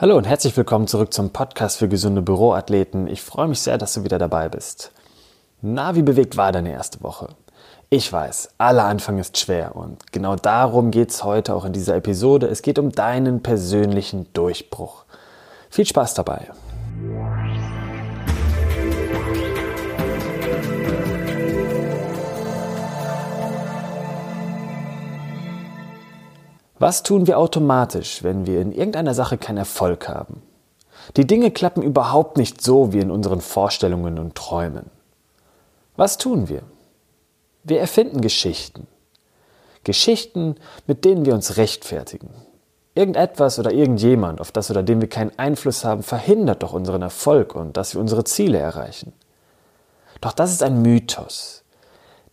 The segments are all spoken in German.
Hallo und herzlich willkommen zurück zum Podcast für gesunde Büroathleten. Ich freue mich sehr, dass du wieder dabei bist. Na, wie bewegt war deine erste Woche? Ich weiß, aller Anfang ist schwer und genau darum geht es heute auch in dieser Episode. Es geht um deinen persönlichen Durchbruch. Viel Spaß dabei. Was tun wir automatisch, wenn wir in irgendeiner Sache keinen Erfolg haben? Die Dinge klappen überhaupt nicht so wie in unseren Vorstellungen und Träumen. Was tun wir? Wir erfinden Geschichten. Geschichten, mit denen wir uns rechtfertigen. Irgendetwas oder irgendjemand, auf das oder den wir keinen Einfluss haben, verhindert doch unseren Erfolg und dass wir unsere Ziele erreichen. Doch das ist ein Mythos.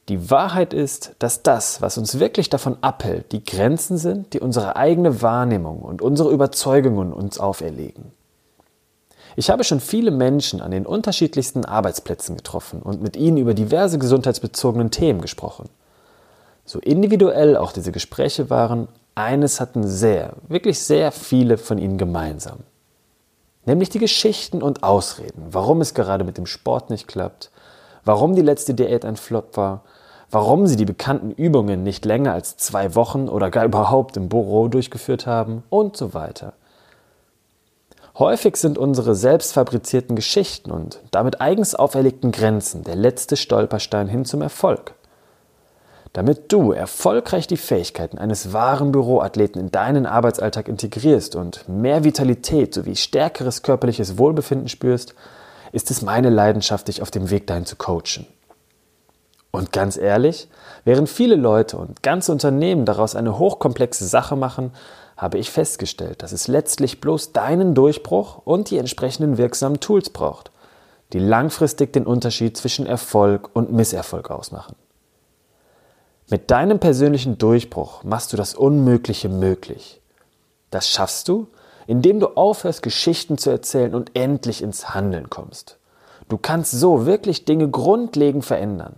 Die Wahrheit ist, dass das, was uns wirklich davon abhält, die Grenzen sind, die unsere eigene Wahrnehmung und unsere Überzeugungen uns auferlegen. Ich habe schon viele Menschen an den unterschiedlichsten Arbeitsplätzen getroffen und mit ihnen über diverse gesundheitsbezogenen Themen gesprochen. So individuell auch diese Gespräche waren, eines hatten sehr, wirklich sehr viele von ihnen gemeinsam. Nämlich die Geschichten und Ausreden, warum es gerade mit dem Sport nicht klappt, warum die letzte Diät ein Flop war, warum sie die bekannten Übungen nicht länger als zwei Wochen oder gar überhaupt im Büro durchgeführt haben und so weiter. Häufig sind unsere selbst fabrizierten Geschichten und damit eigens auferlegten Grenzen der letzte Stolperstein hin zum Erfolg. Damit du erfolgreich die Fähigkeiten eines wahren Büroathleten in deinen Arbeitsalltag integrierst und mehr Vitalität sowie stärkeres körperliches Wohlbefinden spürst, ist es meine Leidenschaft, dich auf dem Weg dahin zu coachen. Und ganz ehrlich, während viele Leute und ganze Unternehmen daraus eine hochkomplexe Sache machen, habe ich festgestellt, dass es letztlich bloß deinen Durchbruch und die entsprechenden wirksamen Tools braucht, die langfristig den Unterschied zwischen Erfolg und Misserfolg ausmachen. Mit deinem persönlichen Durchbruch machst du das Unmögliche möglich. Das schaffst du, indem du aufhörst, Geschichten zu erzählen und endlich ins Handeln kommst. Du kannst so wirklich Dinge grundlegend verändern.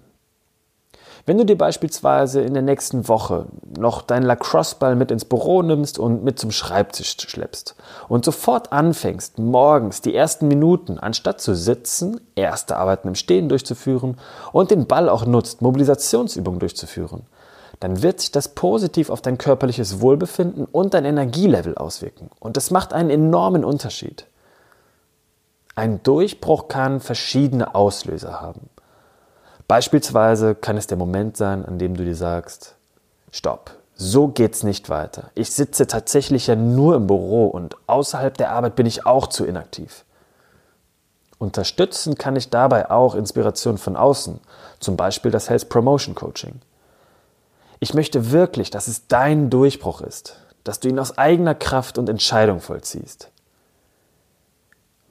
Wenn du dir beispielsweise in der nächsten Woche noch deinen Lacrosse-Ball mit ins Büro nimmst und mit zum Schreibtisch schleppst und sofort anfängst, morgens die ersten Minuten, anstatt zu sitzen, erste Arbeiten im Stehen durchzuführen und den Ball auch nutzt, Mobilisationsübungen durchzuführen, dann wird sich das positiv auf dein körperliches Wohlbefinden und dein Energielevel auswirken. Und das macht einen enormen Unterschied. Ein Durchbruch kann verschiedene Auslöser haben. Beispielsweise kann es der Moment sein, an dem du dir sagst, stopp, so geht's nicht weiter. Ich sitze tatsächlich ja nur im Büro und außerhalb der Arbeit bin ich auch zu inaktiv. Unterstützen kann ich dabei auch Inspiration von außen, zum Beispiel das Health Promotion Coaching. Ich möchte wirklich, dass es dein Durchbruch ist, dass du ihn aus eigener Kraft und Entscheidung vollziehst.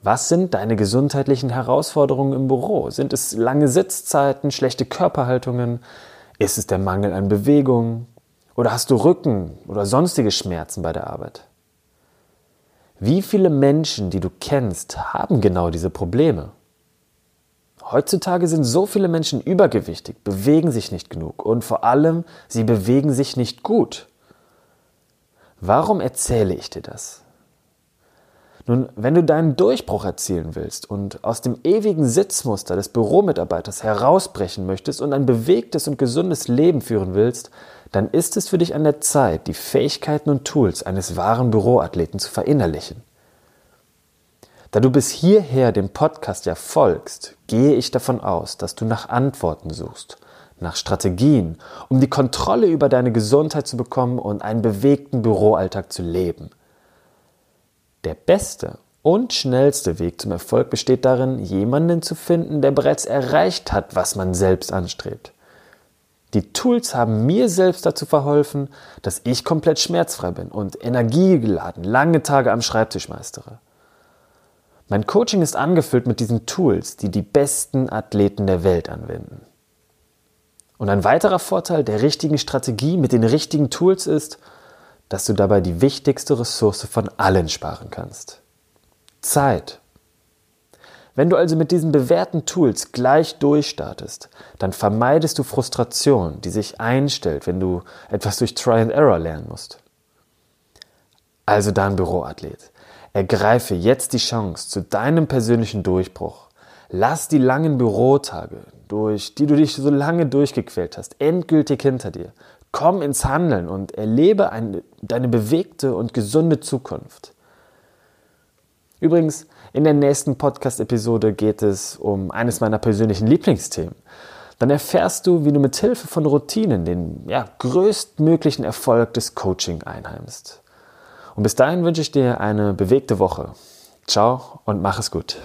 Was sind deine gesundheitlichen Herausforderungen im Büro? Sind es lange Sitzzeiten, schlechte Körperhaltungen? Ist es der Mangel an Bewegung? Oder hast du Rücken oder sonstige Schmerzen bei der Arbeit? Wie viele Menschen, die du kennst, haben genau diese Probleme? Heutzutage sind so viele Menschen übergewichtig, bewegen sich nicht genug und vor allem, sie bewegen sich nicht gut. Warum erzähle ich dir das? Nun, wenn du deinen Durchbruch erzielen willst und aus dem ewigen Sitzmuster des Büromitarbeiters herausbrechen möchtest und ein bewegtes und gesundes Leben führen willst, dann ist es für dich an der Zeit, die Fähigkeiten und Tools eines wahren Büroathleten zu verinnerlichen. Da du bis hierher dem Podcast ja folgst, gehe ich davon aus, dass du nach Antworten suchst, nach Strategien, um die Kontrolle über deine Gesundheit zu bekommen und einen bewegten Büroalltag zu leben. Der beste und schnellste Weg zum Erfolg besteht darin, jemanden zu finden, der bereits erreicht hat, was man selbst anstrebt. Die Tools haben mir selbst dazu verholfen, dass ich komplett schmerzfrei bin und energiegeladen lange Tage am Schreibtisch meistere. Mein Coaching ist angefüllt mit diesen Tools, die die besten Athleten der Welt anwenden. Und ein weiterer Vorteil der richtigen Strategie mit den richtigen Tools ist, dass du dabei die wichtigste Ressource von allen sparen kannst. Zeit. Wenn du also mit diesen bewährten Tools gleich durchstartest, dann vermeidest du Frustration, die sich einstellt, wenn du etwas durch Try and Error lernen musst. Also dein Büroathlet. Ergreife jetzt die Chance zu deinem persönlichen Durchbruch. Lass die langen Bürotage, durch die du dich so lange durchgequält hast, endgültig hinter dir. Komm ins Handeln und erlebe eine, deine bewegte und gesunde Zukunft. Übrigens, in der nächsten Podcast-Episode geht es um eines meiner persönlichen Lieblingsthemen. Dann erfährst du, wie du mit Hilfe von Routinen den ja, größtmöglichen Erfolg des Coaching einheimst. Und bis dahin wünsche ich dir eine bewegte Woche. Ciao und mach es gut.